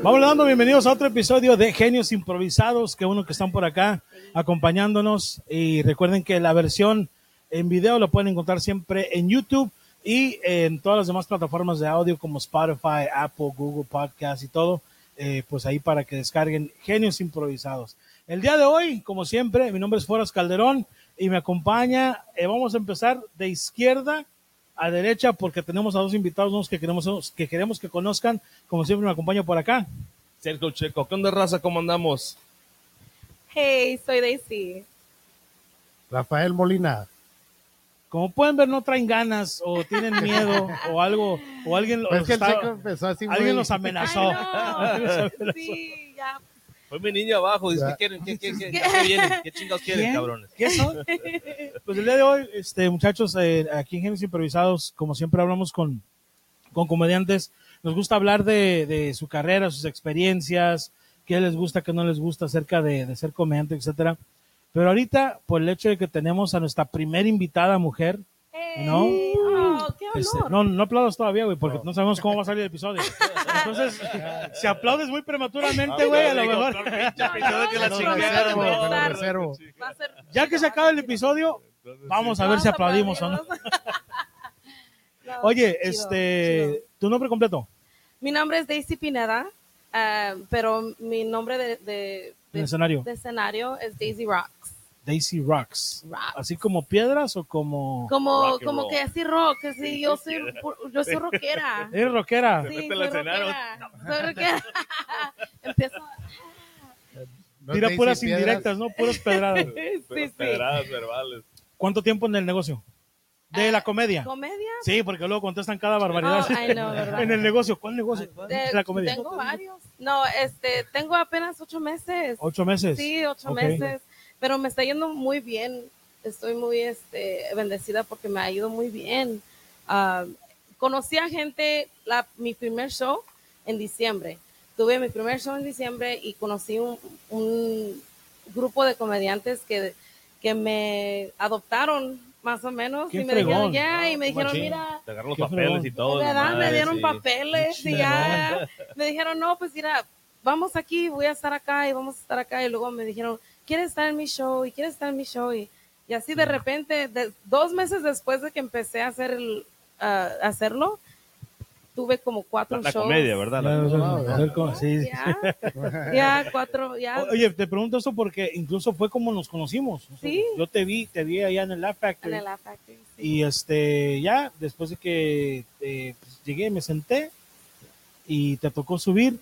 Vamos dando bienvenidos a otro episodio de Genios Improvisados, que uno que están por acá acompañándonos. Y recuerden que la versión en video lo pueden encontrar siempre en YouTube y en todas las demás plataformas de audio como Spotify, Apple, Google Podcast y todo. eh, pues ahí para que descarguen Genios Improvisados. El día de hoy, como siempre, mi nombre es Foras Calderón y me acompaña. eh, vamos a empezar de izquierda a derecha porque tenemos a dos invitados nuevos que queremos que queremos que conozcan. Como siempre me acompaña por acá. Sergio Checo, ¿qué onda raza? ¿Cómo andamos? Hey, soy Daisy. Rafael Molina. Como pueden ver, no traen ganas o tienen miedo o algo o alguien los, Pues es que el está- chico empezó así muy... alguien los amenazó. Ay, Alguien los no. amenazó. Sí, ya. Fue mi niño abajo, dice. ¿qué quieren? ¿Qué, qué, qué, qué vienen? ¿Qué chingados quieren, ¿Quién? cabrones? ¿Qué son? Pues el día de hoy, este, muchachos, eh, aquí en Genios Improvisados, como siempre hablamos con, con comediantes, nos gusta hablar de, de su carrera, sus experiencias, qué les gusta, qué no les gusta acerca de, de ser comediante, etcétera. Pero ahorita, por el hecho de que tenemos a nuestra primera invitada mujer, Hey. ¿No? Qué este, honor. no, no aplaudas todavía, güey, porque no. sabemos cómo va a salir el episodio. Entonces, si aplaudes muy prematuramente, güey, a lo mejor. no. Ya que se acabe el episodio, vamos a ver si aplaudimos o no. No, Oye, este, tu nombre completo, Mi nombre es Daisy Pineda, ah, pero mi nombre de, de, en el escenario, de escenario es Daisy Rocks. Daisy Rocks. Rocks. Así como piedras o como... Como, como roll. que así rock, así yo soy, yo soy rockera. ¿Eres rockera? Sí, repente soy rockera. Soy rockera. Empiezo. No Tira puras piedras. indirectas, ¿no? Puras pedradas. Sí, sí. Pedradas verbales. ¿Cuánto tiempo en el negocio? De la comedia. ¿Comedia? Sí, porque luego contestan cada barbaridad. Oh, I know, ¿verdad? en el negocio. ¿Cuál negocio? De- la comedia. Tengo varios. No, este, tengo apenas ocho meses. Ocho meses. Sí, ocho Ok. meses. Pero me está yendo muy bien. Estoy muy este, bendecida porque me ha ido muy bien. Ah, conocí a gente, la, mi primer show en diciembre. Tuve mi primer show en diciembre y conocí un, un grupo de comediantes que, que me adoptaron más o menos. Y me dijeron, ya, y me dijeron, Machín. mira, Te agarran los Qué papeles fregón. y todo. me dieron sí. papeles y ya. Me dijeron, no, pues mira, vamos aquí, voy a estar acá y vamos a estar acá. Y luego me dijeron, ¿quieres estar en mi show? Y quieres estar en mi show. Y, y así de repente, de- dos meses después de que empecé a hacer el, a hacerlo, tuve como cuatro La, la shows. comedia, ¿verdad? La- Ya, sí. Cuatro, ya. Oye, te pregunto esto porque incluso fue como nos conocimos. O sea, Sí. Yo te vi, te vi allá en el Laugh Factory. en el Laugh Factory, sí. Y este, ya, después de que eh, pues, llegué, me senté y te tocó subir.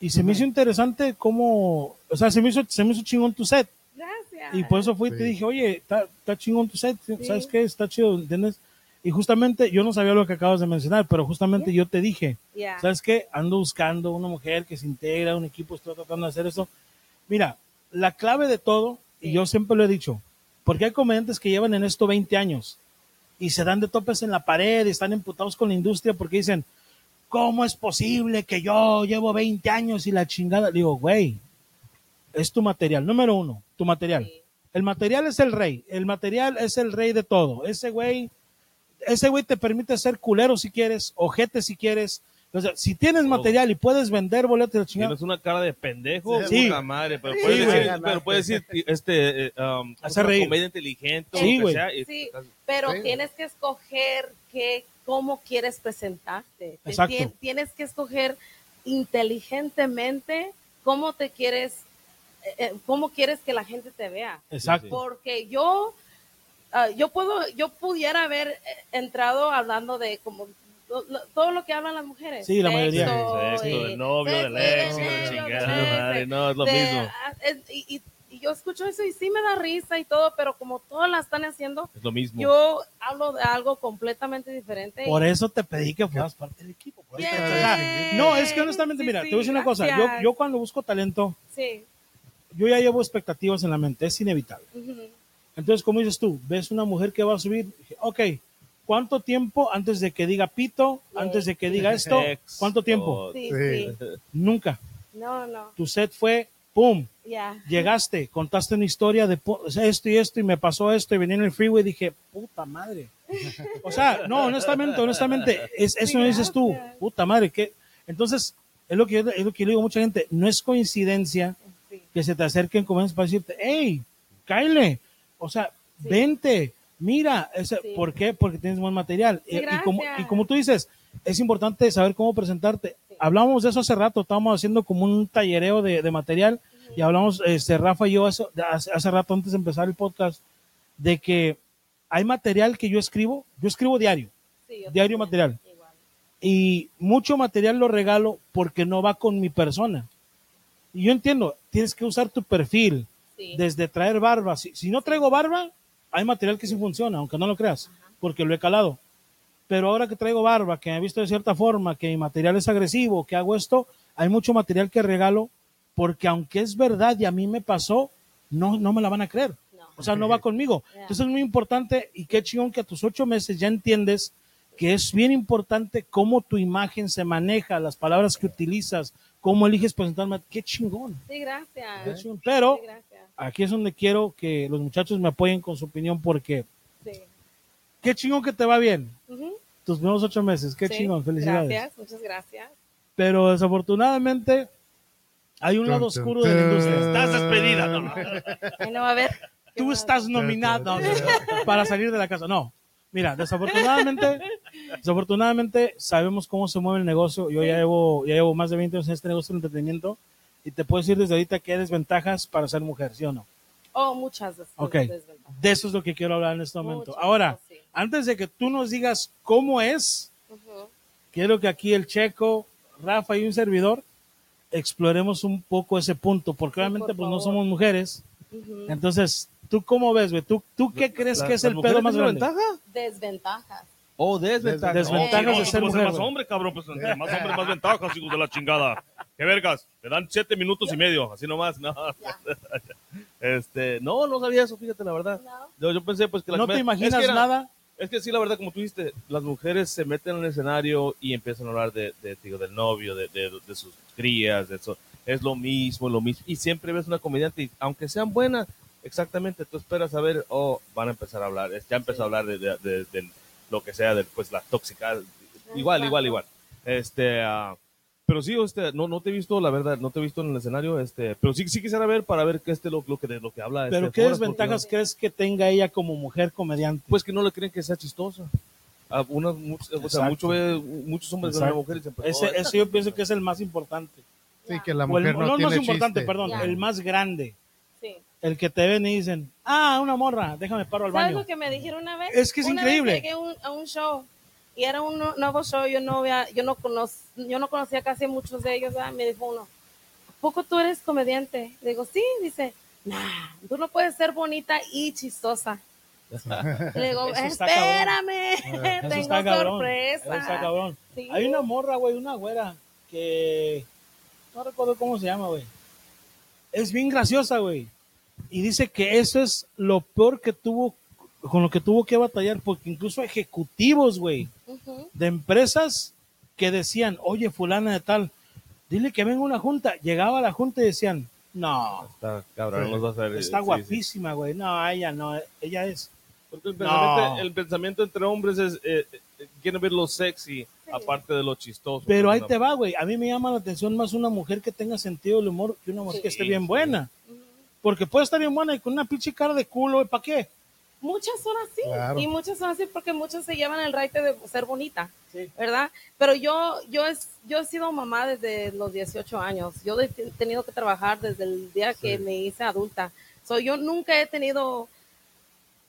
Y se me hizo interesante cómo, o sea, se me hizo, se me hizo chingón tu set. Gracias. Y por eso fui y te Sí. dije, oye, está, chingón tu set, ¿sabes Sí. qué? Está chido, ¿entiendes? Y justamente yo no sabía lo que acabas de mencionar, pero justamente yo te dije, Ya. ¿sabes qué? Ando buscando una mujer que se integra a un equipo, estoy tratando de hacer eso. Mira, la clave de todo, y Sí. yo siempre lo he dicho, porque hay comediantes que llevan en esto 20 años y se dan de topes en la pared y están emputados con la industria porque dicen, ¿cómo es posible que yo llevo 20 años y la chingada? Digo, güey, es tu material, número uno, tu material. Sí. El material es el rey, el material es el rey de todo. Ese güey, ese güey te permite ser culero si quieres, ojete si quieres. O sea, si tienes material y puedes vender boletos de la chingada, Tienes una cara de pendejo, Sí. puta madre, pero Sí, puedes güey. decir, pero puedes decir, este, eh, um, ¿cómo Hacer reír. comedia inteligente, Sí, que sea, y Sí, estás- pero Sí. tienes que escoger que, cómo quieres presentarte. Exacto. Tienes que escoger inteligentemente cómo te quieres, eh, eh, cómo quieres que la gente te vea. exacto. Porque yo, ah, yo puedo, yo pudiera haber eh, entrado hablando de como lo- lo- todo lo que hablan las mujeres. Sí, la mayoría. Sexo, del novio, del ex, de chingada madre, no, es lo de- mismo. ah, es- y, y- yo escucho eso y sí me da risa y todo, pero como todas la están haciendo, Es lo mismo. yo hablo de algo completamente diferente. Por eso te pedí que fueras parte del equipo. Yeah. no, es que honestamente, Sí, mira, sí, te voy a decir una cosa. Yo, yo cuando busco talento, Sí. yo ya llevo expectativas en la mente, es inevitable. Entonces, como dices tú, ves una mujer que va a subir, dije, ok, ¿cuánto tiempo antes de que diga pito, Sí. antes de que diga esto? ¿Cuánto tiempo? sí. Nunca. No, no. Tu set fue pum, llegaste, contaste una historia de esto y esto y me pasó esto y venía en el freeway y dije, puta madre. O sea, no, honestamente, honestamente, es, eso no dices tú, puta madre, que entonces es lo que yo, es lo que yo digo a mucha gente, no es coincidencia Sí. que se te acerquen como es para decirte, hey, Kyle, o sea, vente, mira, ese- Sí. ¿por qué? Porque tienes buen material. Sí, y, y como, y como tú dices, es importante saber cómo presentarte. Hablamos de eso hace rato, estábamos haciendo como un tallereo de, de material y hablamos, este, Rafa y yo hace, hace, rato antes de empezar el podcast, de que hay material que yo escribo, yo escribo diario, Sí, yo diario también, material igual. y mucho material lo regalo porque no va con mi persona. Y yo entiendo, tienes que usar tu perfil, Sí. desde traer barba. Si, si no traigo barba, hay material que sí funciona, aunque no lo creas, porque lo he calado. Pero ahora que traigo barba, que me he visto de cierta forma, que mi material es agresivo, que hago esto, hay mucho material que regalo porque aunque es verdad y a mí me pasó, no, no me la van a creer. No. O sea, no va conmigo. Yeah. Entonces es muy importante y qué chingón que a tus ocho meses ya entiendes que es bien importante cómo tu imagen se maneja, las palabras que utilizas, cómo eliges presentarme. Qué chingón. Sí, gracias. Qué chingón. Pero Sí, gracias. aquí es donde quiero que los muchachos me apoyen con su opinión porque Sí. Qué chingón que te va bien. Ujú. Tus primeros ocho meses, qué Sí, chingón, felicidades. Gracias, muchas gracias. Pero desafortunadamente hay un lado oscuro de la industria. Estás despedida, no. No va a ver. Tú estás nominado para salir de la casa. No, mira, desafortunadamente, desafortunadamente sabemos cómo se mueve el negocio. Yo ya llevo, ya llevo más de 20 años en este negocio de entretenimiento y te puedo decir desde ahorita que hay desventajas para ser mujer, ¿sí o no? Oh, muchas Ok, desventajas. de eso es lo que quiero hablar en este momento. Ahora, sí. antes de que tú nos digas cómo es, quiero que aquí el Checo, Rafa y un servidor exploremos un poco ese punto, porque Sí, obviamente por pues no somos mujeres. Entonces, ¿tú cómo ves, güey? ¿Tú, ¿Tú qué crees La- que es ¿las el pedo más grande? ventaja? Desventajas. Oh, desventajas. Desventajas No, de sí, ser a mujer, más hombre, cabrón. Pues entre más hombres, más ventajas, hijos de la chingada. Qué vergas. Te dan siete minutos y medio, así nomás. No. Ya. Este, no, no sabía eso, fíjate, la verdad. No. Yo, yo pensé, pues, que las ¿No te imaginas es que era- nada? Es que sí, la verdad, como tú dijiste, las mujeres se meten en el escenario y empiezan a hablar de, de, digo, del novio, de, de, de sus crías, de eso. Es lo mismo, lo mismo. Y siempre ves una comediante, y aunque sean buenas, exactamente, tú esperas a ver, oh, van a empezar a hablar. Ya empezó a hablar de, de, de- de lo que sea, de pues, la tóxica. Igual, Exacto. igual, igual. Este, ah, pero sí, este, no, no te he visto, la verdad, no te he visto en el escenario, este, pero sí, sí quisiera ver para ver qué este lo, lo que de lo que habla. ¿Pero este, qué Forrest, desventajas no- crees que tenga ella como mujer comediante? pues que no le creen que sea chistosa. A unas, muchos, o sea, mucho muchos hombres ven a Exacto. una mujer y dicen, pues, Ese, "Oh, ese yo pienso que es el más importante. Sí, que la O el, mujer no no, el tiene más importante, chiste. perdón, Ya. el más grande. Sí. El que te ven y dicen, ah, una morra, déjame paro al ¿Sabes baño. lo que me dijeron una vez? Es que es Una increíble. Vez llegué un, a un show y era un nu- nuevo show, yo no había, yo no conoc, yo no conocía casi muchos de ellos, ¿verdad? me dijo uno, ¿a poco tú eres comediante? Le digo, sí, dice, nah, tú no puedes ser bonita y chistosa. Le digo, espérame, tengo sorpresa. Sí. Hay una morra, güey, una güera que no recuerdo cómo se llama, güey. Es bien graciosa, güey. Y dice que eso es lo peor que tuvo, con lo que tuvo que batallar, porque incluso ejecutivos, güey, De empresas que decían, oye, fulana de tal, dile que venga una junta. Llegaba a la junta y decían, no, Está cabrón, nos vas a ver. está sí, sí. guapísima, güey. No, ella no, ella es. Porque el No. pensamiento, el pensamiento entre hombres es, eh, eh, quieren ver lo sexy, aparte de lo chistoso. Pero ahí Una- te va, güey. A mí me llama la atención más una mujer que tenga sentido del humor que una mujer que esté bien sí. buena. Porque puede estar bien buena y con una pinche cara de culo, ¿para qué? Muchas son así, Claro. y muchas son así porque muchas se llevan el raite de ser bonita, Sí. ¿verdad? Pero yo, yo, es, yo he sido mamá desde los 18 años. Yo he te- tenido que trabajar desde el día que me hice adulta. So, yo nunca he tenido,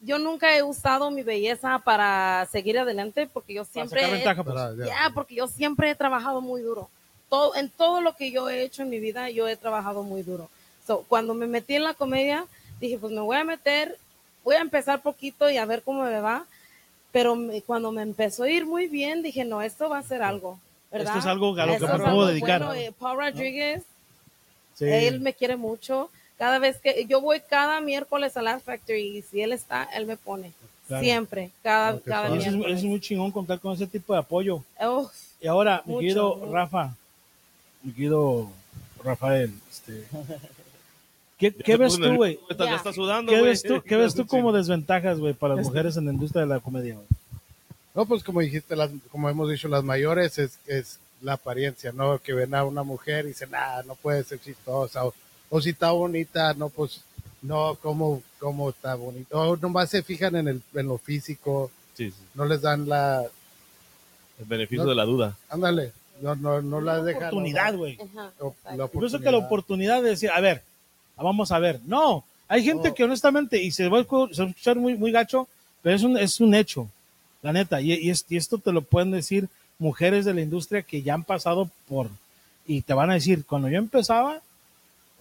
yo nunca he usado mi belleza para seguir adelante porque yo Para siempre, he- ventaja, pues. Para- ya. ya, porque yo siempre he trabajado muy duro. Todo, en todo lo que yo he hecho en mi vida, yo he trabajado muy duro. So, cuando me metí en la comedia, dije, pues me voy a meter, voy a empezar poquito y a ver cómo me va. Pero me- cuando me empezó a ir muy bien, dije, no, esto va a ser algo. ¿verdad? Esto es algo a lo que me puedo dedicar. bueno. Eh, Paul Rodríguez, Sí. él me quiere mucho. Cada vez que yo voy cada miércoles a la Factory y si él está, él me pone. Claro. Siempre, cada, cada es, miércoles. eso es muy chingón contar con ese tipo de apoyo. Uf, Y ahora, mi Mucho, querido. Rafa, mi querido Rafael, este, ¿Qué, qué ves tú, güey? Está, Ya. está sudando, ¿Qué güey. ves tú, qué ves tú como desventajas, güey, para las mujeres en la industria de la comedia? güey? No, pues como dijiste, las, como hemos dicho, las mayores es, es la apariencia, ¿no? Que ven a una mujer y dicen, ah, no puede ser chistosa. O, o si está bonita, no, pues, no, ¿cómo, cómo está bonita? O nomás se fijan en, el, en lo físico, Sí, sí. no les dan la, El beneficio No. de la duda. ándale, no, no, no las dejan. Oportunidad, güey. Ajá, O- exacto. la Yo pienso que la oportunidad de decir, a ver, vamos a ver. No, hay gente No. que honestamente, y se va a escuchar muy, muy gacho, pero es un, es un hecho, la neta. Y, y es- y esto te lo pueden decir mujeres de la industria que ya han pasado por, y te van a decir, cuando yo empezaba,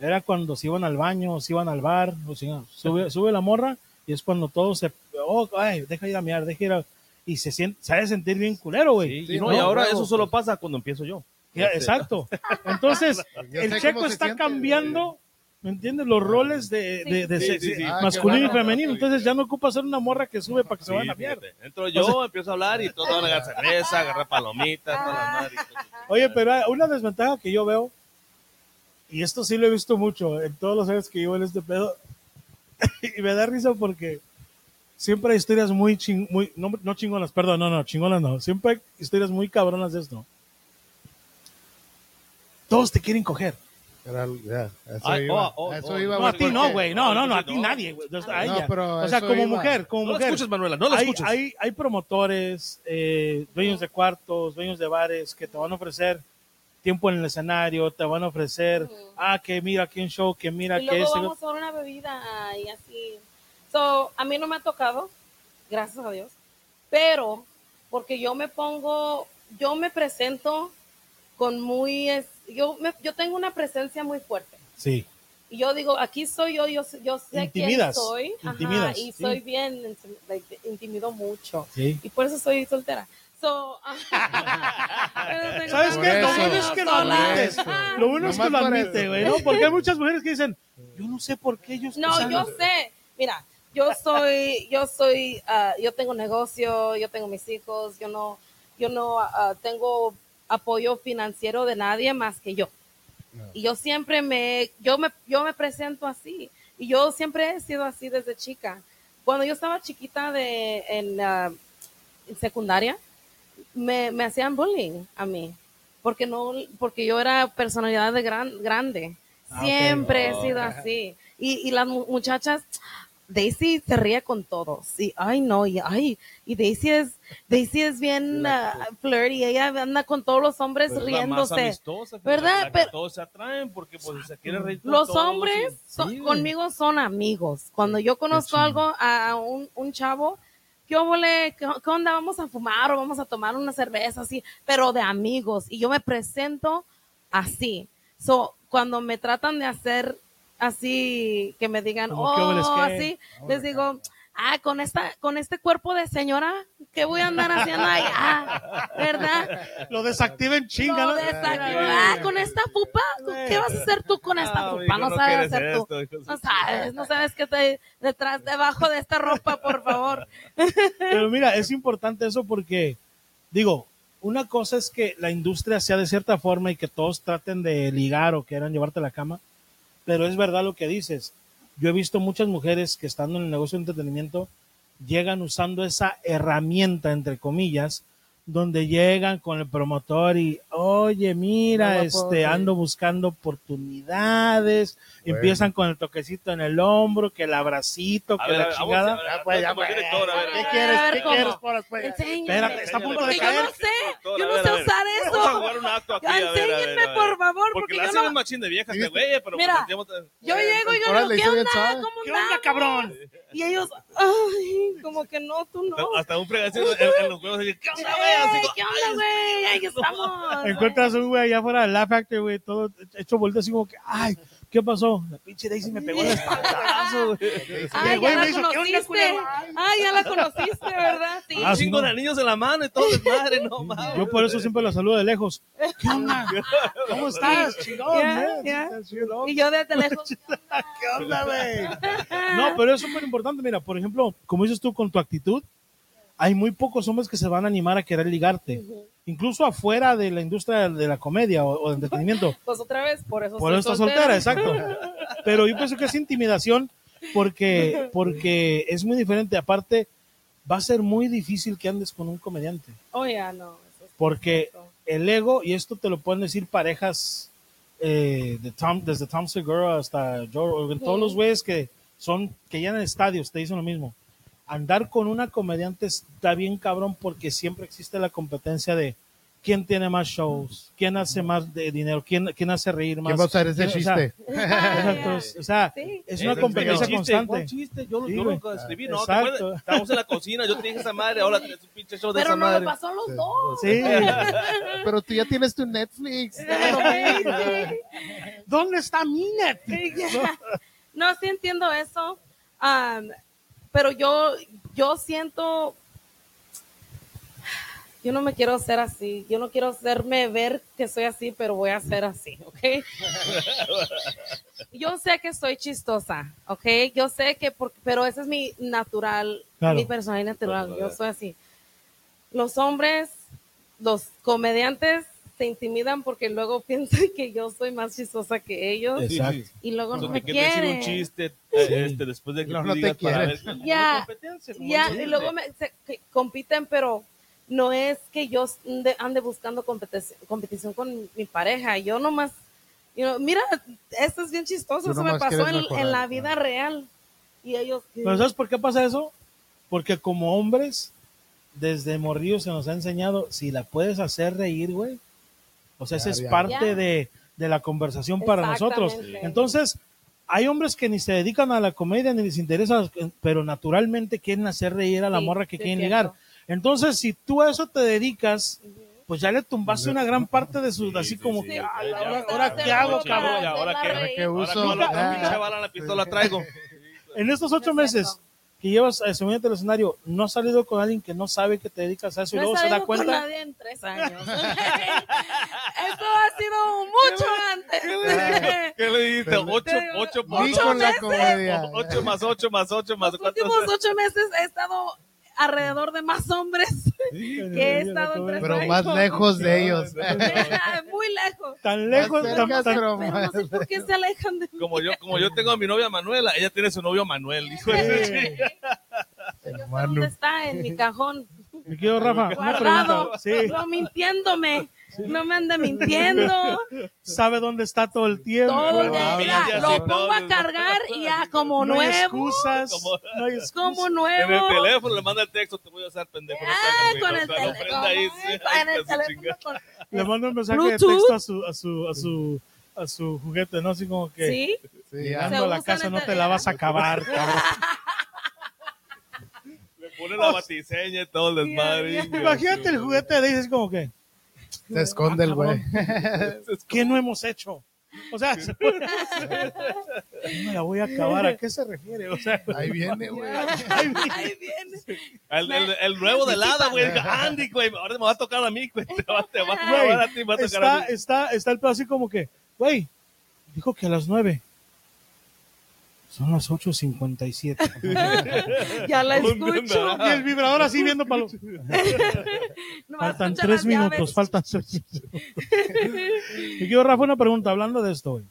era cuando se iban al baño, o se iban al bar, o si no, sube, sube la morra, y es cuando todo se, oh, ay, deja ir a mirar, deja ir a, y se siente, se ha de sentir bien culero, güey. Sí, Sí, y, no, no, y ahora luego, eso solo pasa cuando empiezo yo. Ya, Este, exacto. Entonces, el checo está siente. cambiando, ¿me entiendes? Los roles de, de- de Sí, se- sí, sí. Ah, masculino y femenino. Entonces ya no ocupa ser una morra que sube para que se vayan a mierda. Entro yo, empiezo a hablar y todos van a agarrar cerveza, agarrar palomitas, todas las madres. Oye, pero una desventaja que yo veo, y esto sí lo he visto mucho en todos los años que llevo en este pedo, y me da risa porque siempre hay historias muy, ching, muy no, no chingonas, perdón, no, no, chingonas no. Siempre hay historias muy cabronas de esto. Todos te quieren coger. Era- ya, a eso Ay, iba, oh, oh, eso oh. iba, No, a ti no, güey. No, no, no, a No, ti no. nadie, güey. A No, ella. O sea, como iba. mujer, como No mujer. escuches, Manuela, no lo hay, escuches. Hay, hay promotores, eh, dueños de cuartos, dueños de bares que te van a ofrecer tiempo en el escenario, te van a ofrecer, ah, que mira aquí un show, que mira y que luego ese. vamos a una bebida y así. So, a mí no me ha tocado, gracias a Dios, pero porque yo me pongo, yo me presento con muy, es- yo, me- yo tengo una presencia muy fuerte. Sí. Y yo digo, aquí soy yo, yo, sé- yo sé Intimidas, quién soy. Ajá, intimidas, y sí. soy bien, intimido mucho. Sí. Y por eso soy soltera. So, tengo ¿Sabes qué? Lo bueno es que lo admites. Lo bueno es que lo por admite, eso. güey, ¿no? Porque hay muchas mujeres que dicen, yo no sé por qué ellos No, pasan". yo sé. Mira, yo soy, yo soy, ah, yo tengo negocio, yo tengo mis hijos, yo no, yo no ah, tengo apoyo financiero de nadie más que yo. No. Y yo siempre me, yo me, yo me presento así. Y yo siempre he sido así desde chica. Cuando yo estaba chiquita de, en, en secundaria, me, me hacían bullying a mí. Porque no, porque yo era personalidad de gran, grande. Ah. Siempre he sido así. Y, y las mu- muchachas, Daisy se ríe con todos. Y, ay, no, y, ay, y Daisy es, Daisy es bien ah, flirty. Ella anda con todos los hombres Pero es la más riéndose. amistosa, ¿Verdad? la Pero- todos se atraen porque pues se quieren reír con Los todos hombres y- son- Sí, güey. conmigo son amigos. Cuando yo conozco algo a un, un chavo, ¿qué? ¿Qué, qué onda? Vamos a fumar o vamos a tomar una cerveza así, pero de amigos. Y yo me presento así. So, cuando me tratan de hacer así, que me digan, Como, ¿qué óvole, oh, es que? así, les digo, ah, con esta, con este cuerpo de señora, ¿qué voy a andar haciendo allá? ¿Verdad? Lo desactiven chinga, ¿no? desactiva. Ah, con esta pupa, ¿qué vas a hacer tú con esta Ah, pupa? No sabes hacer tú. No sabes, no sabes qué está detrás, debajo de esta ropa, por favor. Pero mira, es importante eso porque, digo, una cosa es que la industria sea de cierta forma y que todos traten de ligar o quieran llevarte a la cama, pero es verdad lo que dices. Yo he visto muchas mujeres que estando en el negocio de entretenimiento llegan usando esa herramienta, entre comillas, donde llegan con el promotor y, oye, mira, No la puedo este, ando buscando oportunidades, Bueno. empiezan con el toquecito en el hombro, que el abracito, A que ver, la a ver, vamos chingada. ¿Qué quieres? ¿Qué ¿cómo? quieres? Pues. Espérate, está a punto de Porque yo caer. no sé, yo no sé usar Vamos a eso. jugar un acto aquí, Ya a ver, a ver, enséñenme, a ver. por favor, Porque yo hacen machín de viejas, güey, pero Mira, pues, Yo llego y yo digo, ¿qué onda? suave. ¿Cómo ¿Qué onda, cabrón? Y ellos, ay, como que no, tú no. hasta un fregacito en, en los huevos, así, ¿qué onda, güey? Así Ey, como, ¿Qué onda, güey? Ahí estamos. Encuentras un güey allá afuera del Laugh Factory, güey, todo hecho vuelta así como que, ay, ¿qué pasó? La pinche Daisy me pegó en la espalda. güey. Ay, el güey ya me la hizo, ¿qué onda, conociste. Ay, ya la conociste, ¿verdad? Sí. Ah, un sí, chingo no. de anillos en la mano y todo desmadre, no mames. Yo por eso siempre la saludo de lejos. ¿Qué onda? ¿Cómo estás? Chingón. Y yo desde lejos. ¿Qué onda, güey? No, pero es súper importante. Mira, por ejemplo, como dices tú, con tu actitud, hay muy pocos hombres que se van a animar a querer ligarte. incluso afuera de la industria de la comedia o, o de entretenimiento. Pues otra vez, por eso Por eso está soltera, exacto. Pero yo pienso que es intimidación porque, porque es muy diferente. Aparte, va a ser muy difícil que andes con un comediante. Oh, ya, no. es Porque el ego, y esto te lo pueden decir parejas eh, de Tom, desde Tom Segura hasta Joe todos los güeyes que son, que llenan estadios, te dicen lo mismo. Andar con una comediante está bien cabrón porque siempre existe la competencia de quién tiene más shows, quién hace más de dinero, quién, quién hace reír más. ¿Quién va a usar ese quién- o sea, chiste? O sea, Sí. es una competencia chiste, constante. ¿cuál chiste? Yo, lo- Sí, yo lo escribí, ¿no? Estábamos en la cocina, yo te dije esa madre, ahora tienes un pinche show de Pero esa no madre. lo pasó los dos. Sí. Pero tú ya tienes tu Netflix. ¿Dónde está mi Netflix? No, sí entiendo eso. Am, pero yo, yo siento, yo no me quiero hacer así. Yo no quiero hacerme ver que soy así, pero voy a ser así, ¿ok? yo sé que soy chistosa, ¿ok? Yo sé que, por- pero ese es mi natural, Claro. mi personalidad natural. Yo soy así. Los hombres, los comediantes se intimidan porque luego piensan que yo soy más chistosa que ellos Exacto. y luego O sea, no me quieren un chiste eh, este, después de que No, tú no te para quieren. ver. Ya, Ya, y luego me, se- que compiten, pero no es que yo ande, ande buscando competición, competición con mi pareja. Yo nomás, you know, mira, esto es bien chistoso, eso me pasó en, mejorar, en la claro. vida real. Y ellos, Pero ¿sabes por qué pasa eso? Porque como hombres, desde morrillos se nos ha enseñado, si la puedes hacer reír, güey. O sea, esa es parte de, de la conversación para nosotros. Entonces, hay hombres que ni se dedican a la comedia ni les interesa, pero naturalmente quieren hacer reír a la Sí, morra que quieren ligar. Entonces, si tú a eso te dedicas, pues ya le tumbaste una gran parte de su, así sí, como sí. que, "Ah, ahora, ahora qué hago, cabrón. ahora qué- Ahora que Ahora uso. con la Ah. pistola traigo. En estos ocho Es meses. Que llevas a subirte al escenario, ¿no has salido con alguien que no sabe que te dedicas a eso y no luego se da salido con cuenta? nadie en tres años. Esto ha sido mucho antes. ¿Qué le dijiste? Ocho, ocho la meses. comedia. Ocho más ocho más ocho más Los últimos ocho meses he estado alrededor de más hombres que he estado en tres Pero más lejos de ellos. Muy lejos. Tan lejos, tan- no sé por qué se alejan de mí. Como yo, como yo tengo a mi novia Manuela, ella tiene su novio Manuel. hijo de dónde está, en mi cajón. Mi querido Rafa, Guardado. Sí, No mintiéndome. No me ande mintiendo. sabe dónde está todo el tiempo. Todo el no día. Ah, Mira, lo pongo a cargar y ya como hay nuevo. excusas. Como- no hay excusas. Como En el nuevo. teléfono le manda el texto, te voy a usar pendejo. Ah, con el teléfono. ahí, el con- Le manda un mensaje de texto a su, a su, a su, a su juguete, ¿no? Así como que Sí. Llegando a la casa no este- te la vas a acabar, cabrón. Le pone la batiseña y todo el desmadre. Imagínate el juguete de dices como que, Se esconde el güey. ¿qué no hemos hecho? O sea, se puede hacer. Me la voy a acabar. ¿A qué se refiere? O sea, Ahí viene, güey. Ahí viene. El, el, el nuevo de Lada, güey. Andy, güey. Ahora me va a tocar a mí, güey. Te va, te va, te va a dar a ti, me va a tocar está, a mí. está, está el pedo así como que, güey, dijo que a las nueve. Son las 8.57. Ya la ¿Dónde escucho. y el vibrador así viendo para los... Nomás Faltan tres minutos, faltan tres minutos. Y quiero, Rafa, una pregunta hablando de esto, güey.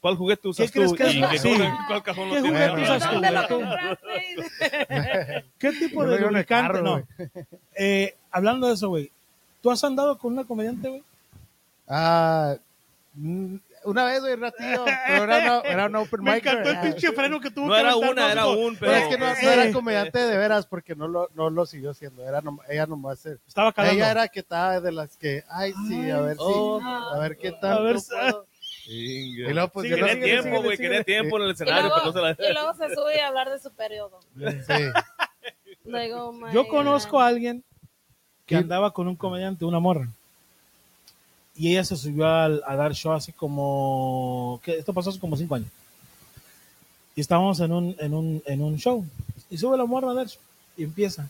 ¿Cuál juguete usas ¿Qué crees tú? que es ¿Y lo- qué- sí. ¿Cuál cajón ¿Qué lo tienes? juguete usas tú? ¿Qué tipo de lubricante? carro, no. Eh, hablando de eso, güey. ¿Tú has andado con una comediante, güey? Ah, una vez, güey, ratillo. Pero era, no, era un open Me mic. encantó el pinche freno que tuvo No que era una, ¿no? era Como- un, Pero pero... es que no, no era comediante de veras porque no lo, no lo siguió siendo. Era nom- ella nomás. Estaba calando. Ella era que estaba de las que, ay, sí, a ver si, oh. a ver qué A tal. ver, Y luego, pues, yo Quería no- tiempo, güey. Quería tiempo en el Y escenario, luego, pero no se la... y luego se sube a hablar de su periodo. Sí. My Yo conozco a alguien que Sí. andaba con un comediante, una morra. Y ella se subió al- a, dar show hace como... que Esto pasó hace como cinco años. Y estábamos en un, en un, en un show. Y sube la morra a dar show. Y empieza.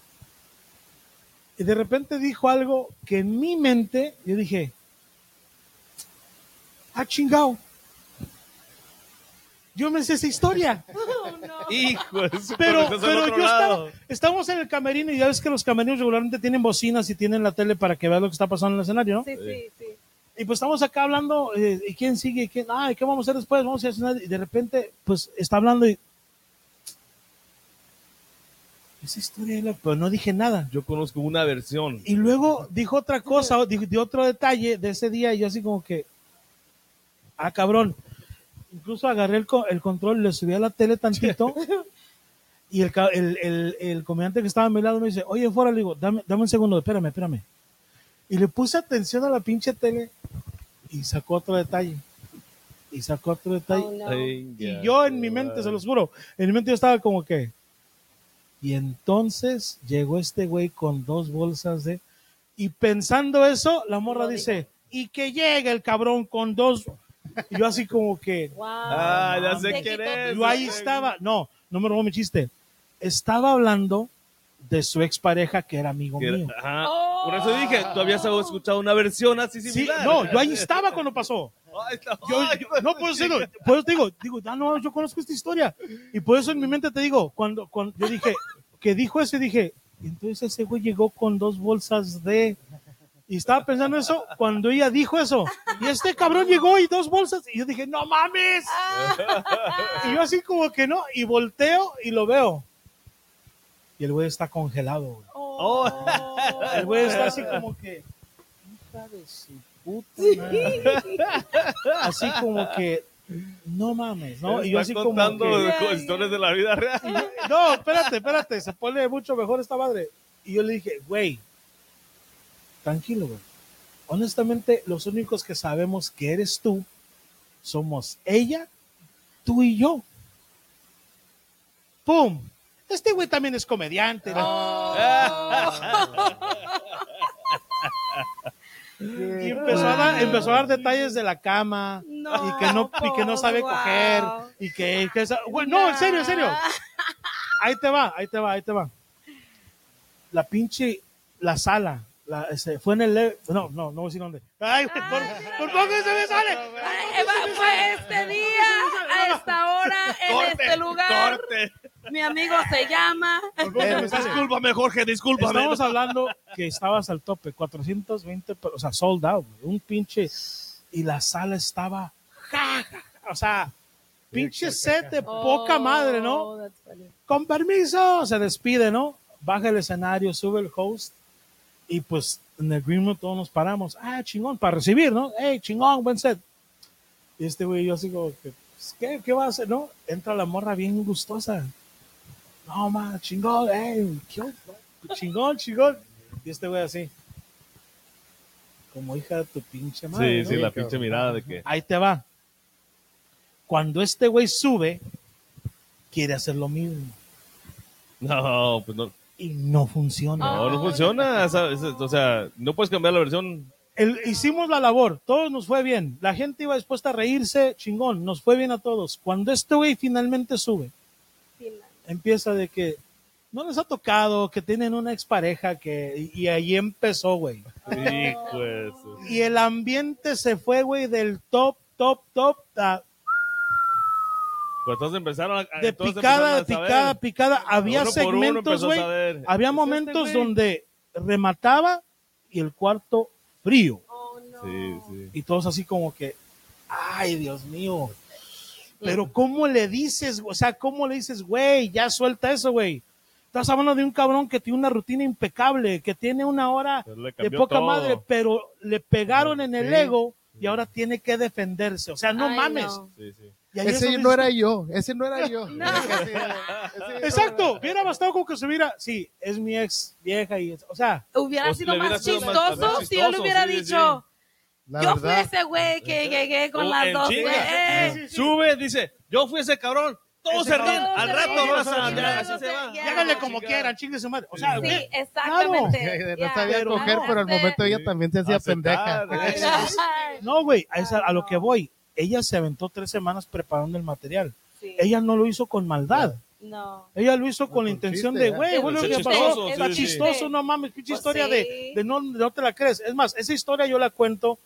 Y de repente dijo algo que en mi mente yo dije, ah, chingado. Yo me sé esa historia. Oh, no. Hijo Pero, pero yo estaba, estamos en el camerino y ya ves que los camerinos regularmente tienen bocinas y tienen la tele para que veas lo que está pasando en el escenario, ¿no? Sí, sí, sí. Y pues estamos acá hablando, eh, ¿y quién sigue? ¿Y ¿Quién? Ay, ¿qué vamos a hacer después? Vamos a hacer nada. Y de repente, pues está hablando y. Esa historia, la- pero no dije nada. Yo conozco una versión. Y luego dijo otra cosa, dijo de otro detalle de ese día, y yo así como que. Ah, cabrón. Incluso agarré el, el control, le subí a la tele tantito. y el, el, el comediante que estaba a mi lado me dice, oye, fuera, le digo, dame, dame un segundo, espérame, espérame. Y le puse atención a la pinche tele y sacó otro detalle. Y sacó otro detalle. Oh, no. Y yo en mi mente, se los juro, en mi mente yo estaba como que. Y entonces llegó este güey con dos bolsas de. Y pensando eso, la morra dice, y que llegue el cabrón con dos. Y yo así como que. Wow. Ah, ya sé quién es. Yo ahí estaba. No, no me robó mi chiste. Estaba hablando de su expareja que era amigo Que era- mío. ajá. Oh. Por eso dije, tú habías escuchado una versión así Sí, similar. no, yo ahí estaba cuando pasó. Yo, yo- no, por eso, digo, por eso te digo, digo, ah, no, yo conozco esta historia. Y por eso en mi mente te digo, cuando, cuando yo dije, que dijo eso, y dije, entonces ese güey llegó con dos bolsas de... Y estaba pensando eso cuando ella dijo eso. Y este cabrón llegó y dos bolsas. Y yo dije, no mames. Y yo así como que no. Y volteo y lo veo. Y el güey está congelado. güey. Oh. El güey está así como que... Hija de su puta madre. Así como que... No mames, ¿no? Y yo así Está como contando que- historias de la vida real. no, espérate, espérate, se pone mucho mejor esta madre. Y yo le dije, güey, tranquilo, güey. Honestamente, los únicos que sabemos que eres tú somos ella, tú y yo. ¡Pum! Este güey también es comediante. Oh. Y empezó a, dar, empezó a dar detalles de la cama No, y que no y que no sabe wow. coger y que, que esa- güey, no, en serio, en serio. Ahí te va, ahí te va, ahí te va. La pinche, la sala, la, ese, fue en el, no, no, no voy a decir dónde. Ay, güey, por, por poco se me sale. Ay, Fue este día, a esta hora, en este lugar. Corte. Mi amigo se llama. Me sale. Discúlpame, Jorge, discúlpame. Estamos hablando que estabas al tope, 420, pero, o sea, sold out, un pinche, y la sala estaba, ja, ja, ja, o sea, pinche set de poca madre, ¿no? Oh, that's funny. con permiso, se despide, ¿no? Baja el escenario, sube el host y pues en el green room todos nos paramos. Ah, chingón, para recibir, ¿no? Hey, chingón, buen set. Y este güey, yo así como que, pues, ¿qué, ¿qué va a hacer, no? Entra la morra bien gustosa. No, ma, chingón, hey, ¿qué onda? chingón, chingón. Y este güey así, como hija de tu pinche madre. Sí, sí, la pinche mirada de que. Ahí te va. Cuando este güey sube, quiere hacer lo mismo No, pues no. y no funciona. No, no funciona. esa- o sea, no puedes cambiar la versión. El- hicimos la labor, todos nos fue bien. La gente iba dispuesta a reírse, chingón, nos fue bien a todos. Cuando este güey finalmente sube, empieza de que no les ha tocado, que tienen una expareja que y, y ahí empezó, güey. Y el ambiente se fue, güey, del top, top, top a- Pues entonces empezaron a. de picada, de empezaron a picada, saber. picada. Había Uno segmentos, güey. Había Es momentos este güey. donde remataba y el cuarto frío. Oh, no. Sí, sí. Y todos así como que, ay, Dios mío. Pero ¿cómo le dices? O sea, ¿cómo le dices, güey, ya suelta eso, güey? Estás hablando de un cabrón que tiene una rutina impecable, que tiene una hora le de poca todo. madre, pero le pegaron en el Sí. ego y ahora tiene que defenderse. O sea, no Ay, mames. no. Sí, sí. Y ahí es Ese no era yo, ese no era yo. Ese- ese- Exacto, hubiera bastado con que se hubiera, sí, es mi ex vieja y, o sea, Hubiera si sido más sido más- chistoso más si yo le hubiera sí, dicho, La yo fui ese güey que llegué con O las dos. güey. Eh, Sí, sí, sí. Sube, dice, yo fui ese cabrón. Todos Ese se ríen. Al rato vas a. Sí, sí, sí, háganle como quieran, chingue su madre. O sea, Sí, güey, exactamente. no Ya, sabía pero coger, no. pero al momento ella también se hacía Aceptar, pendeja. no, güey, a, a lo no. que voy, ella se aventó tres semanas preparando el material. Sí. Ella no lo hizo con maldad. No. Ella lo hizo con la intención chiste, de, güey, un ¿qué chiste, pasó? es Está un chistoso, chiste. no mames, pinche Pues historia sí. de, de no, no te la crees. Es más, esa historia yo la cuento,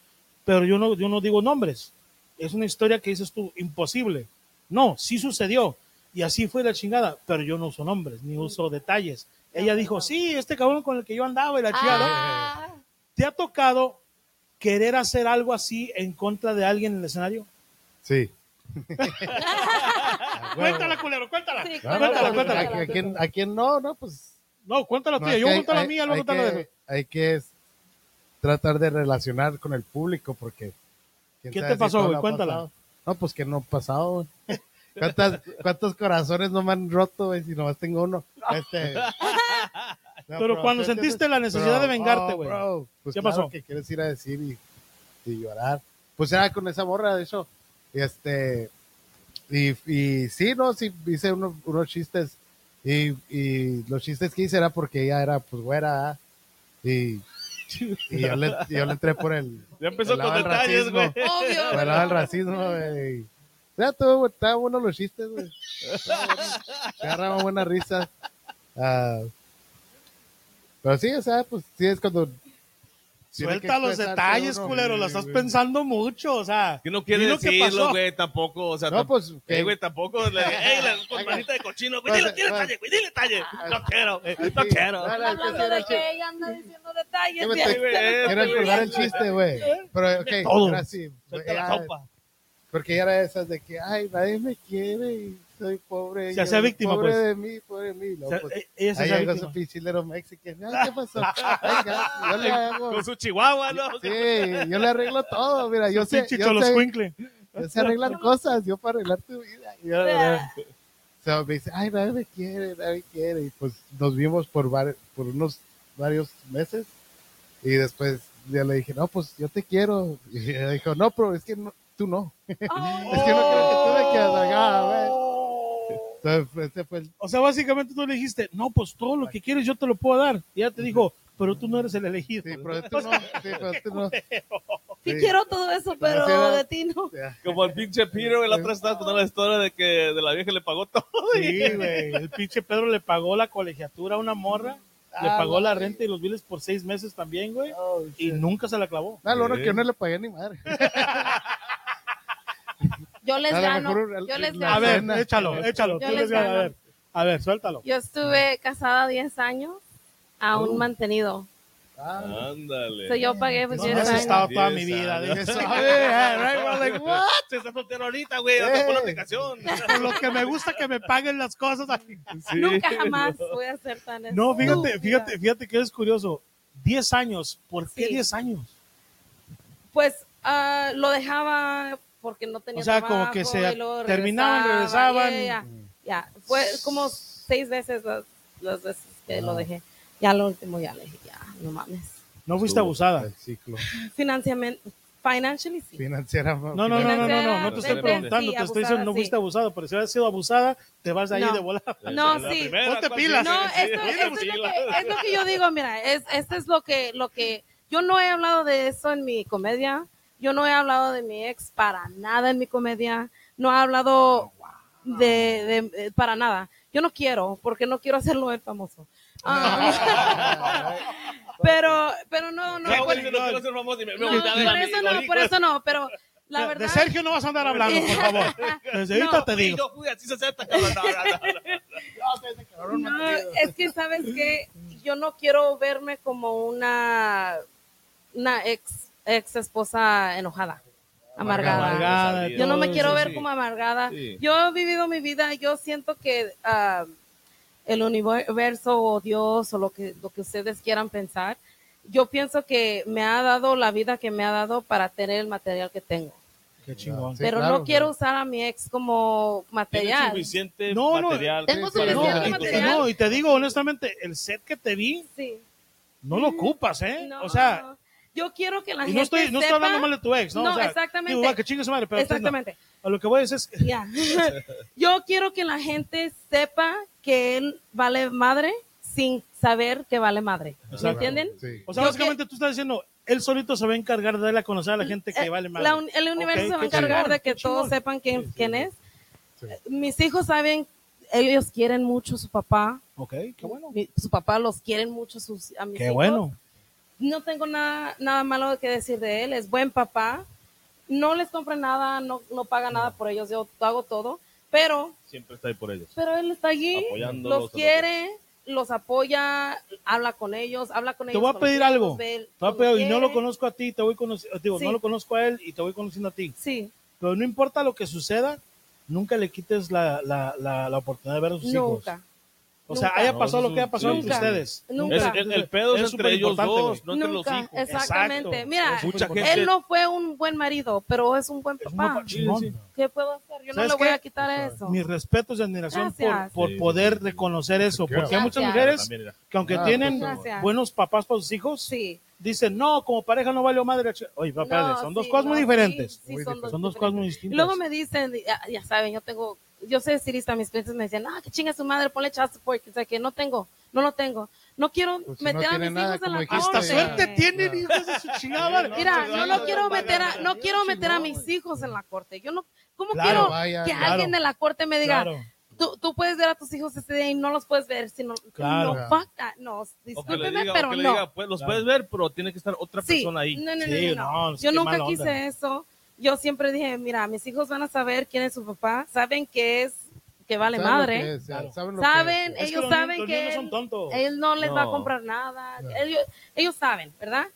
pero yo no, yo no digo nombres. Es una historia que dices tú, imposible. No, sí sucedió. Y así fue la chingada, pero yo no uso nombres, ni uso detalles. Ella dijo, sí, este cabrón con el que yo andaba y la chingada. Ah, ¿Te ha tocado querer hacer algo así en contra de alguien en el escenario? Sí. Cuéntala, culero, cuéntala. Sí, cuéntala, cuéntala. ¿a, a quién, a quién no? No, pues. No, cuéntala no, tuya. Yo voy a contar la mía, luego contar la de Hay que tratar de relacionar con el público porque. ¿Qué te pasó, güey? Cuéntala. pasado. No, pues que no ha pasado, güey. ¿Cuántas, ¿Cuántos corazones no me han roto, güey? Si nomás tengo uno. Este, No, Pero cuando ¿sí sentiste entiendes? la necesidad de vengarte, oh, güey. bro, Pues ¿Qué claro pasó? que quieres ir a decir y, y llorar. Pues era con esa morra, de hecho. Y este. Y, y sí, no, sí, hice unos, unos chistes. Y, y los chistes que hice era porque ella era, pues, güera. ¿ah? Y, y yo, le, yo le entré por el. Ya empezó el con detalles, racismo. güey. obvio. El racismo, güey. Ya, todo, estaban buenos los chistes, güey. Estaba bueno. Se agarraba buena risa. Ah, pero sí, o sea, pues sí es cuando. Suelta los detalles, uno. culero. La Sí, estás güey. pensando mucho, o sea. Que no quiere lo decirlo, pasó. güey, tampoco, o sea, No, pues, eh, que- güey, tampoco, le, ey, la, de cochino, güey, dile, dile Pues, talle, güey, dile talle, no quiero, güey, Ay, no quiero. No, no, es que sí Hablando era de chi- que ella anda diciendo detalles. ¿Qué me ya Quiero recordar el chiste, güey. Pero, ok, ahora sí. Ya-. Porque ella era de esas de que, ay, nadie me quiere y soy pobre. Se yo, hacía víctima, Pobre pues. de mí, pobre de mí. No, O sea, pues, ella se llegó víctima. su pinche little Mexican. Ay, ¿Qué pasó? Venga, yo le hago. Con su chihuahua, ¿no? Sí, yo le arreglo todo. Mira, yo sé, yo sé, yo sé arreglar cosas. Yo para arreglar tu vida. Yo, o sea, me dice, ay, nadie me quiere, nadie me quiere. Y pues nos vimos por, vari- por unos varios meses. Y después ya le dije, no, pues yo te quiero. Y ella dijo, no, pero es que no, tú no. Oh, Es que no creo que tú me quieras acá, güey. Entonces, ese fue el... O sea, básicamente tú le dijiste, no, pues todo lo que quieres yo te lo puedo dar. Y ella te dijo, pero tú no eres el elegido. Sí, pero tú no. Sí, pero tú no. Sí, Sí. quiero todo eso, pero de ti no. Ya. Como el pinche la otra vez estaba contando la historia de que de la vieja le pagó todo. Sí, güey. El pinche Pedro le pagó la colegiatura a una morra, le Ah, pagó la renta y los biles por seis meses también, güey. Oh, Y nunca se la clavó. No, lo bueno que yo no le pagué ni madre. Yo les A gano. mejor Yo les la A gano. ver, échalo, échalo. Yo tú les ganas, a gano. ver, a ver, suéltalo. Yo estuve casada 10 años a un Uh. mantenido. Ah, Ándale. So, yo pagué pues, No, 10 has años. estado toda mi vida. años. eso. like, what? Se está soltero ahorita, güey, hasta por la Eh. aplicación. Por lo que me gusta que me paguen las cosas. Sí. Nunca jamás voy a ser tan No, fíjate, fíjate, fíjate que es curioso. 10 años. ¿Por qué Sí. 10 años? Pues ah, lo dejaba porque no tenía O sea, como que trabajo se terminaban, regresaba, regresaban. Ya, ya, ya. Fue como seis veces las, las veces que lo dejé. Ya lo último ya le dije, ya, no mames. No fuiste abusada. El ciclo. Financiamiento, financially sí. Financiera. No, no, no, no, no, no, no te estoy sí, preguntando, te estoy diciendo no fuiste abusada, pero si hubieras sido abusada, te vas de ahí No. de volada. No, La sí. primera, Ponte ¿cuál pilas. sí? No, Sí, esto, sí, esto es, sí, lo que, es lo que yo digo, mira, es, esto es lo que, lo que, yo no he hablado de eso en mi comedia, yo no he hablado de mi ex para nada en mi comedia, no he hablado de, de- eh, para nada. Yo no quiero, porque no quiero hacerlo el famoso. Ah, pero, pero no, no, No, por, eso no, por eso no, pero la De- verdad. De Sergio no vas a andar hablando, por favor. Desde ahorita No, te digo. yo fui así 60, cabrón. No, no, no, no. No, es que sabes que yo no quiero verme como una una ex ex esposa enojada, amargada. Amargada, Yo no me quiero eso, ver sí. como amargada. Sí. Yo he vivido mi vida, yo siento que ah, el universo o Dios o lo que lo que ustedes quieran pensar, yo pienso que me ha dado la vida que me ha dado para tener el material que tengo. Qué chingón. Sí, Pero claro, no quiero usar a mi ex como material. suficiente No, no, material. Tengo No, suficiente y, material. no, y te digo honestamente, el set que te vi, Sí. no lo ocupas, ¿eh? No, o sea, yo quiero que la y gente no estoy, no estoy sepa- hablando mal de tu ex, ¿no? No, O sea, exactamente. Digo, va, que chingue su madre, pero no. Exactamente. a lo que voy es, es Ya. Yo quiero que la gente sepa que él vale madre sin saber que vale madre. ¿Me entienden? Sí. o sea, Yo básicamente tú estás diciendo, él solito se va a encargar de darle a conocer a la gente que Eh, vale la un- el universo se va a encargar de que todos sepan quién, quién es. Sí. Mis hijos saben, ellos quieren mucho a su papá. Ok, qué bueno. Mi- su papá los quieren mucho sus, a mis Qué hijos. bueno. No tengo nada, nada malo que decir de él, es buen papá, no les compra nada, no, no paga nada por ellos, yo hago todo, pero, Siempre está ahí por ellos. pero él está allí, los quiere, los apoya, habla con ellos, habla con Te ellos. voy algo. Te voy a pedir- y no lo conozco a ti, te voy conociendo, digo, Sí. no lo conozco a él y te voy conociendo a ti. Sí, Pero no importa lo que suceda, nunca le quites la, la, la, la oportunidad de ver a sus hijos. nunca. O sea, Nunca. haya pasado lo que haya pasado entre ustedes. Nunca. Es- el, el pedo es, Es entre ellos superimportante, dos, no entre los Nunca, hijos. exactamente. Exacto. Mira, Mucha él no fue un buen marido, pero es un buen Es un papá. ¿Qué puedo hacer? Yo no ¿Sabes le voy qué? a quitar eso. Mis respetos y admiración por, Gracias. por Sí, poder reconocer eso. Gracias. Porque hay muchas mujeres que aunque Ah, tienen pues, Gracias. buenos papás para sus hijos, Sí. dicen, no, como pareja no vale madre. Oye, papá, No, son dos cosas no, muy diferentes. sí, Muy son, dos cosas muy distintas. Y luego me dicen, ya saben, yo tengo, yo soy estilista, mis clientes me dicen, ah, que chinga su madre, ponle child support, que, o sea, que no tengo, no lo tengo. No quiero Pues si no meter a mis nada, hijos en la dijiste, Hasta corte. suerte tienen hijos de su chingada. Mira, No, no, quiero meter a, no, quiero meter a mis hijos en la corte. Yo no, ¿cómo Claro, quiero vaya, que claro. alguien de la corte me diga, Claro. tú, tú puedes ver a tus hijos este día y no los puedes ver, sino, Claro. no, fuck that, no, discúlpeme, diga, pero no. diga, pues los Claro. puedes ver, pero tiene que estar otra Sí, persona ahí. no, no, no, Sí, no, no. no, Yo nunca quise onda. eso. Yo siempre dije, mira, mis hijos van a saber quién es su papá, saben que es, que vale Saben lo madre. que es, Claro. saben lo que saben, es. Es que ellos los saben los que él, son tontos. él no les va a No. comprar nada. Claro. Ellos, ellos saben, ¿verdad?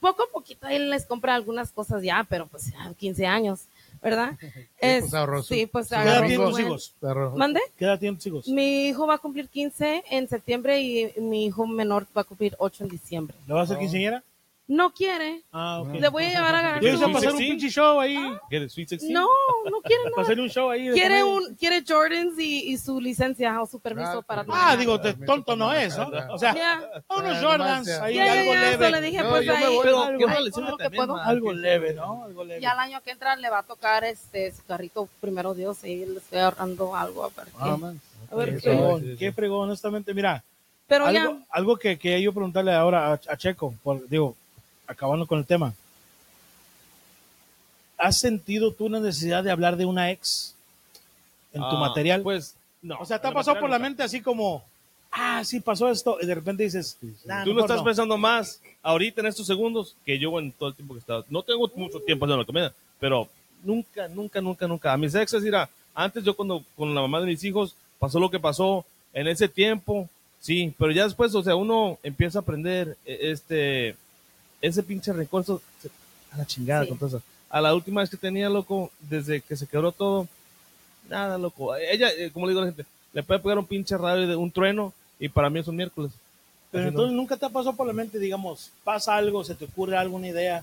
Poco a poquito él les compra algunas cosas ya, pero pues ya 15 años, ¿verdad? Es- pues, ahorró su- sí, pues su ¿Qué edad hijos? ¿Mande? ¿Qué edad tienen tus hijos? Mi hijo va a cumplir 15 en septiembre y mi hijo menor va a cumplir 8 en diciembre. ¿Le vas a hacer quinceañera? No quiere. Ah, ok. Le voy a llevar a ganar su- pasar un pinche show ahí. ¿Qué 16? No, no quiere nada. hacer un show ahí. Quiere un quiere Jordans y, y su licencia o su permiso Ah, para. Ah, digo, te- tonto no es, ¿no? O sea, Ya. unos Jordans, ahí Ya, ya, algo ya, leve. eso le dije, Yo- pues yo me ahí. voy, Pero algo, qué Ay, puedo. ma. Algo leve, ¿no? Algo leve. Ya el año que entra le va a tocar este su carrito primero Dios y le estoy ahorrando algo a ver qué. Ah, man. A ver Qué qué. fregón, qué honestamente. Mira, Pero algo, ya, algo que, que yo preguntarle ahora a, a Checo, por, digo, acabando con el tema. ¿Has sentido tú una necesidad de hablar de una ex en tu Ah, material? Pues, no. o sea, ¿te ha pasado por la mente así como, ah, sí pasó esto, y de repente dices, "Nah, nunca. Tú lo estás no"? pensando más ahorita en estos segundos que yo en todo el tiempo que he estado. No tengo mucho tiempo haciendo la comedia, pero nunca, nunca, nunca, nunca. A mis exes, mira, antes yo cuando con la mamá de mis hijos pasó lo que pasó en ese tiempo, sí, pero ya después, o sea, uno empieza a aprender eh, este, ese pinche se- a la chingada Sí. con todo eso. A la última vez que tenía, loco, desde que se quebró todo, nada, loco. Ella, eh, como le digo a la gente, le puede pegar un pinche radio de un trueno y para mí es un miércoles. Pero Así no. entonces nunca te ha pasado por la mente, digamos, pasa algo, se te ocurre alguna idea,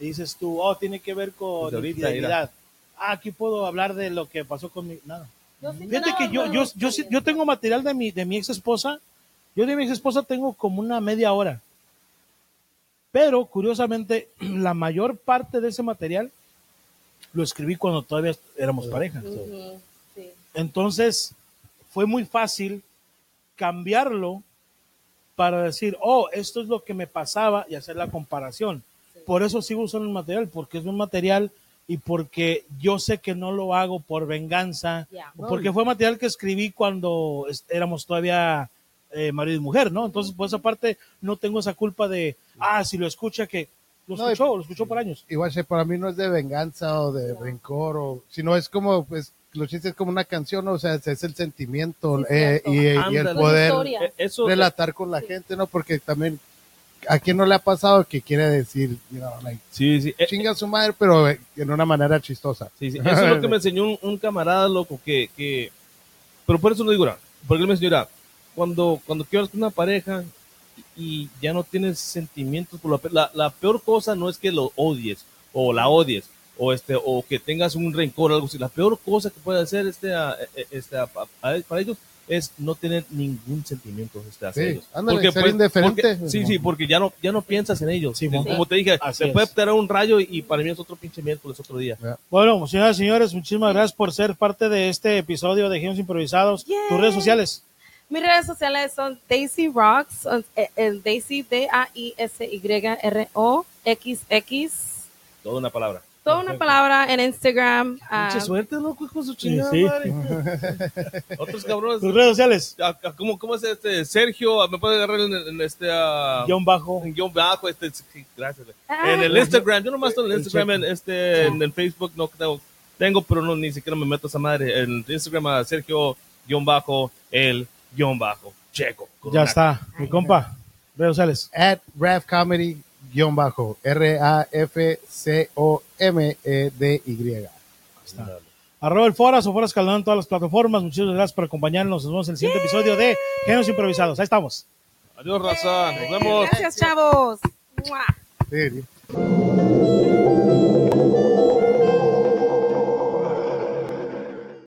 y dices tú, oh, tiene que ver con ahorita, infidelidad. Ah, aquí puedo hablar de lo que pasó con mi... Nada. Fíjate que yo, yo, yo, yo tengo material de mi, de mi ex esposa. Yo de mi ex esposa tengo como una media hora. Pero, curiosamente, la mayor parte de ese material lo escribí cuando todavía éramos pareja. Sí. Entonces, fue muy fácil cambiarlo para decir, oh, esto es lo que me pasaba y hacer la comparación. Por eso sigo usando el material, porque es un material y porque yo sé que no lo hago por venganza, o porque fue material que escribí cuando éramos todavía eh, marido y mujer, ¿no? Entonces, por esa parte, no tengo esa culpa de, ah, si lo escucha, que lo No, escuchó, lo escuchó por años. Igual para mí no es de venganza o de rencor, o, sino es como, pues, los chistes es como una canción, o sea, es, el sentimiento Sí, eh, y, y el poder Eso, relatar con la Sí. gente, ¿no? Porque también, ¿a quién no le ha pasado que quiere decir, you know, like, sí, sí. eh, chinga a su madre, pero en una manera chistosa? Sí, sí, Eso es lo que me enseñó un, un camarada loco que, que, pero por eso no digo nada, porque él me enseñó, cuando, cuando quieres con una pareja y ya no tienes sentimientos por la, pe- la, la peor cosa no es que lo odies o la odies o este o que tengas un rencor o algo así. La peor cosa que puede hacer este, a- e- este, a- a- para ellos es no tener ningún sentimiento este, hacia Sí, ellos. ándale, ser indiferente. porque- sí, sí, porque ya no, ya no piensas en ellos. Sí, como mo. te dije, Así se es. puede tirar un rayo y, para mí es otro pinche miércoles, otro día. Bueno, señoras y señores, muchísimas gracias por ser parte de este episodio de Genios Improvisados. Tus redes sociales. Mis redes sociales son Daisy Rocks, son, eh, el Daisy D-A-I-S-Y-R-O-X-X. Toda una palabra. Toda una palabra en Instagram. Mucha suerte, loco, con su Sí, chingada sí. madre. Otros cabrones. Tus redes sociales. ¿Cómo, ¿Cómo es este? Sergio, ah, ¿me puede agarrar en, en este. ah, Guión bajo. en guion bajo, este. sí, Gracias. Ah. En el Instagram, yo nomás estoy en el El Instagram, en, este, en el Facebook, no tengo. tengo, pero no, ni siquiera me meto a esa madre. En Instagram a Sergio guion bajo, el guion bajo, checo. Ya una- está, mi compa. Redes sociales. At Raf Comedy guion bajo. R-A-F-C-O-M-E-D-Y. Arroba el Foras o Foras Calderón en todas las plataformas. Muchísimas gracias por acompañarnos. Nos vemos en el siguiente episodio de Genios Improvisados. Ahí estamos. Adiós, raza. Nos vemos. Gracias, chavos. ¡Mua! Sí, sí.